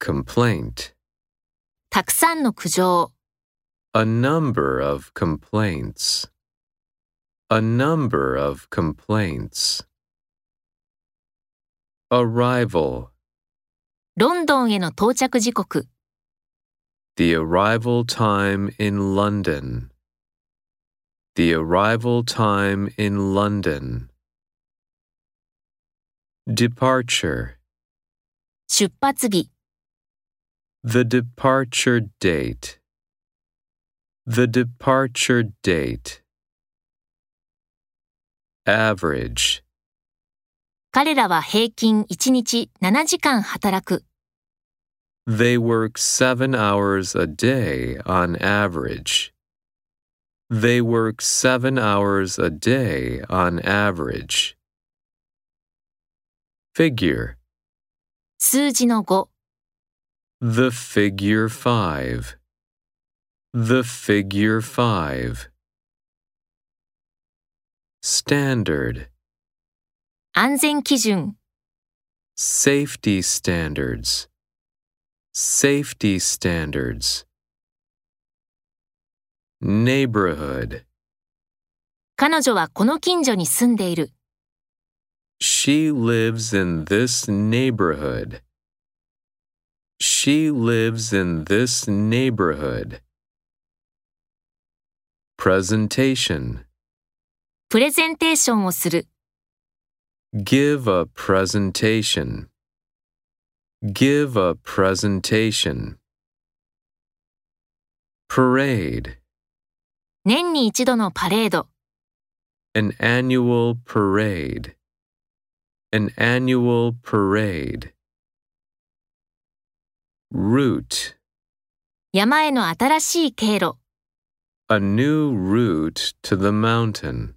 complaint. たくさんの苦情。 A number of complaints. A number of complaints. Arrival. ロンドンへの到着時刻。 The arrival time in London. The arrival time in London. Departure. 出発日。 The departure date. The departure date. Average. 彼らは平均1日7時間働く。 They work seven hours a day on average. They work seven hours a day on average. Figure. 数字の5。 The figure five. The figure five. Standard. 安全基準。 Safety standards. Safety standards. Neighborhood. 彼女はこの近所に住んでいる。 She lives in this neighborhood. She lives in this neighborhood. Presentation. プレゼンテーションをする。 Give a presentation. Give a presentation. Parade. 年に一度のパレード。 An annual parade. An annual parade. Route. 山への新しい経路。 A new route to the mountain.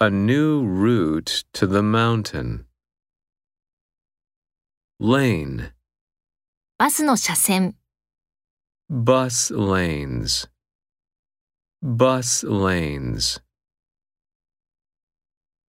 A new route to the mountain. Lane. バスの車線。 Bus lanes. Bus lanes.